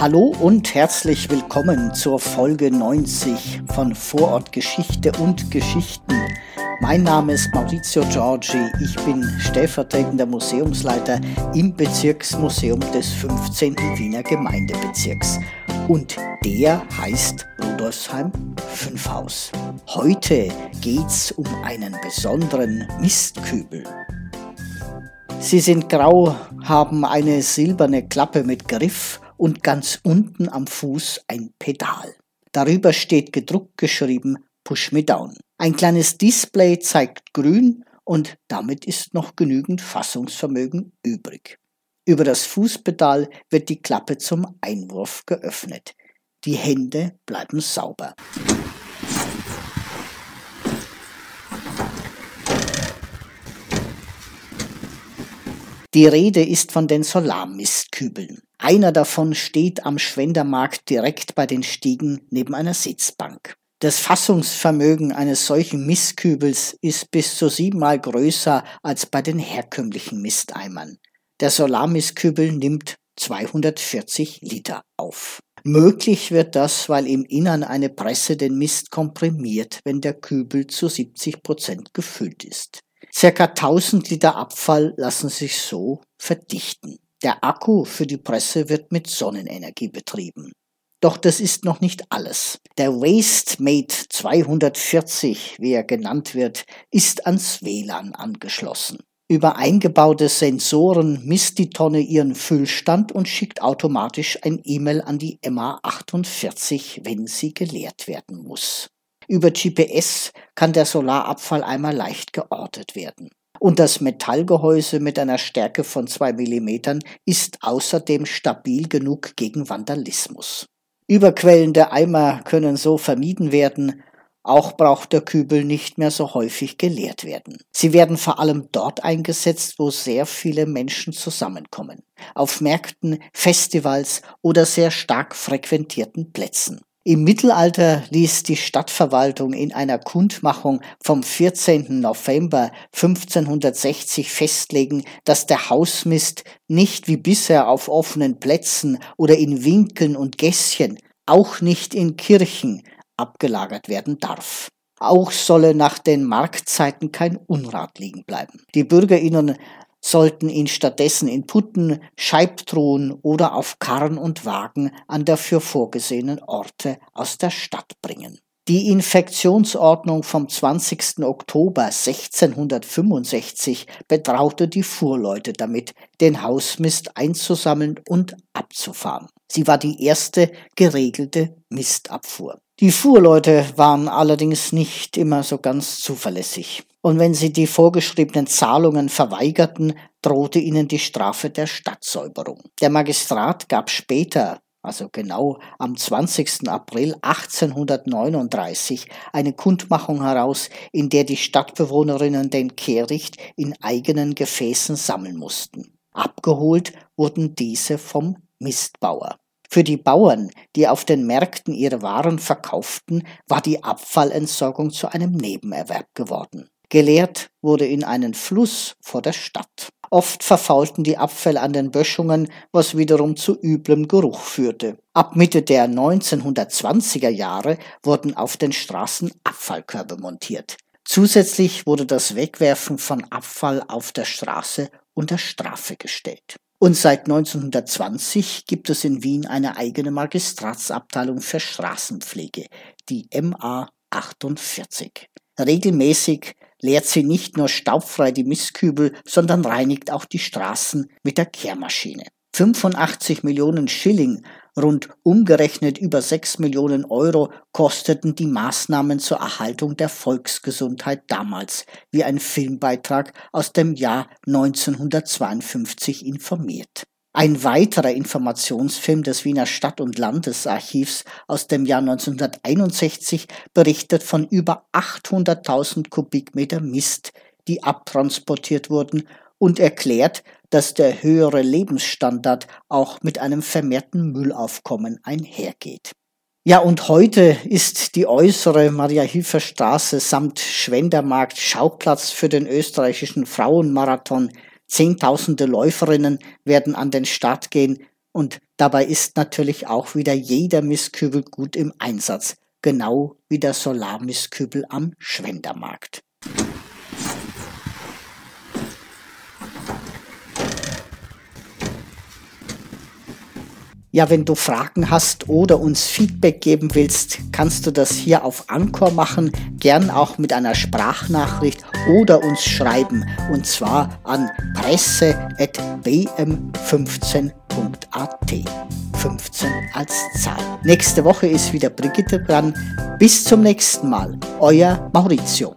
Hallo und herzlich willkommen zur Folge 90 von Vorortgeschichte und Geschichten. Mein Name ist Maurizio Giorgi, ich bin stellvertretender Museumsleiter im Bezirksmuseum des 15. Wiener Gemeindebezirks. Und der heißt Rudolfsheim 5 Haus. Heute geht's um einen besonderen Mistkübel. Sie sind grau, haben eine silberne Klappe mit Griff und ganz unten am Fuß ein Pedal. Darüber steht gedruckt geschrieben Push Me Down. Ein kleines Display zeigt grün und damit ist noch genügend Fassungsvermögen übrig. Über das Fußpedal wird die Klappe zum Einwurf geöffnet. Die Hände bleiben sauber. Die Rede ist von den Solarmistkübeln. Einer davon steht am Schwendermarkt direkt bei den Stiegen neben einer Sitzbank. Das Fassungsvermögen eines solchen Mistkübels ist bis zu siebenmal größer als bei den herkömmlichen Misteimern. Der Solarmistkübel nimmt 240 Liter auf. Möglich wird das, weil im Innern eine Presse den Mist komprimiert, wenn der Kübel zu 70 Prozent gefüllt ist. Circa 1000 Liter Abfall lassen sich so verdichten. Der Akku für die Presse wird mit Sonnenenergie betrieben. Doch das ist noch nicht alles. Der WasteMate 240, wie er genannt wird, ist ans WLAN angeschlossen. Über eingebaute Sensoren misst die Tonne ihren Füllstand und schickt automatisch ein E-Mail an die MA48, wenn sie geleert werden muss. Über GPS kann der Solarabfall einmal leicht geortet werden. Und das Metallgehäuse mit einer Stärke von 2 mm ist außerdem stabil genug gegen Vandalismus. Überquellende Eimer können so vermieden werden, auch braucht der Kübel nicht mehr so häufig geleert werden. Sie werden vor allem dort eingesetzt, wo sehr viele Menschen zusammenkommen. Auf Märkten, Festivals oder sehr stark frequentierten Plätzen. Im Mittelalter ließ die Stadtverwaltung in einer Kundmachung vom 14. November 1560 festlegen, dass der Hausmist nicht wie bisher auf offenen Plätzen oder in Winkeln und Gässchen, auch nicht in Kirchen, abgelagert werden darf. Auch solle nach den Marktzeiten kein Unrat liegen bleiben. Die Bürgerinnen sollten ihn stattdessen in Putten, Scheibtruhen oder auf Karren und Wagen an dafür vorgesehenen Orte aus der Stadt bringen. Die Infektionsordnung vom 20. Oktober 1665 betraute die Fuhrleute damit, den Hausmist einzusammeln und abzufahren. Sie war die erste geregelte Mistabfuhr. Die Fuhrleute waren allerdings nicht immer so ganz zuverlässig und wenn sie die vorgeschriebenen Zahlungen verweigerten, drohte ihnen die Strafe der Stadtsäuberung. Der Magistrat gab später, also genau am 20. April 1839, eine Kundmachung heraus, in der die Stadtbewohnerinnen den Kehricht in eigenen Gefäßen sammeln mussten. Abgeholt wurden diese vom Mistbauer. Für die Bauern, die auf den Märkten ihre Waren verkauften, war die Abfallentsorgung zu einem Nebenerwerb geworden. Geleert wurde in einen Fluss vor der Stadt. Oft verfaulten die Abfälle an den Böschungen, was wiederum zu üblem Geruch führte. Ab Mitte der 1920er Jahre wurden auf den Straßen Abfallkörbe montiert. Zusätzlich wurde das Wegwerfen von Abfall auf der Straße unter Strafe gestellt. Und seit 1920 gibt es in Wien eine eigene Magistratsabteilung für Straßenpflege, die MA 48. Regelmäßig leert sie nicht nur staubfrei die Mistkübel, sondern reinigt auch die Straßen mit der Kehrmaschine. 85 Millionen Schilling, rund umgerechnet über 6 Millionen Euro, kosteten die Maßnahmen zur Erhaltung der Volksgesundheit damals, wie ein Filmbeitrag aus dem Jahr 1952 informiert. Ein weiterer Informationsfilm des Wiener Stadt- und Landesarchivs aus dem Jahr 1961 berichtet von über 800.000 Kubikmeter Mist, die abtransportiert wurden und erklärt, dass der höhere Lebensstandard auch mit einem vermehrten Müllaufkommen einhergeht. Ja, und heute ist die äußere Maria-Hilfer-Straße samt Schwendermarkt Schauplatz für den österreichischen Frauenmarathon Zehntausende Läuferinnen werden an den Start gehen und Dabei ist natürlich auch wieder jeder Mistkübel gut im Einsatz, genau wie der Solarmistkübel am Schwendermarkt. Ja, wenn du Fragen hast oder uns Feedback geben willst, kannst du das hier auf Anchor machen, gern auch mit einer Sprachnachricht oder uns schreiben und zwar an presse.bm15.at. 15 als Zahl. Nächste Woche ist wieder Brigitte dran. Bis zum nächsten Mal. Euer Maurizio.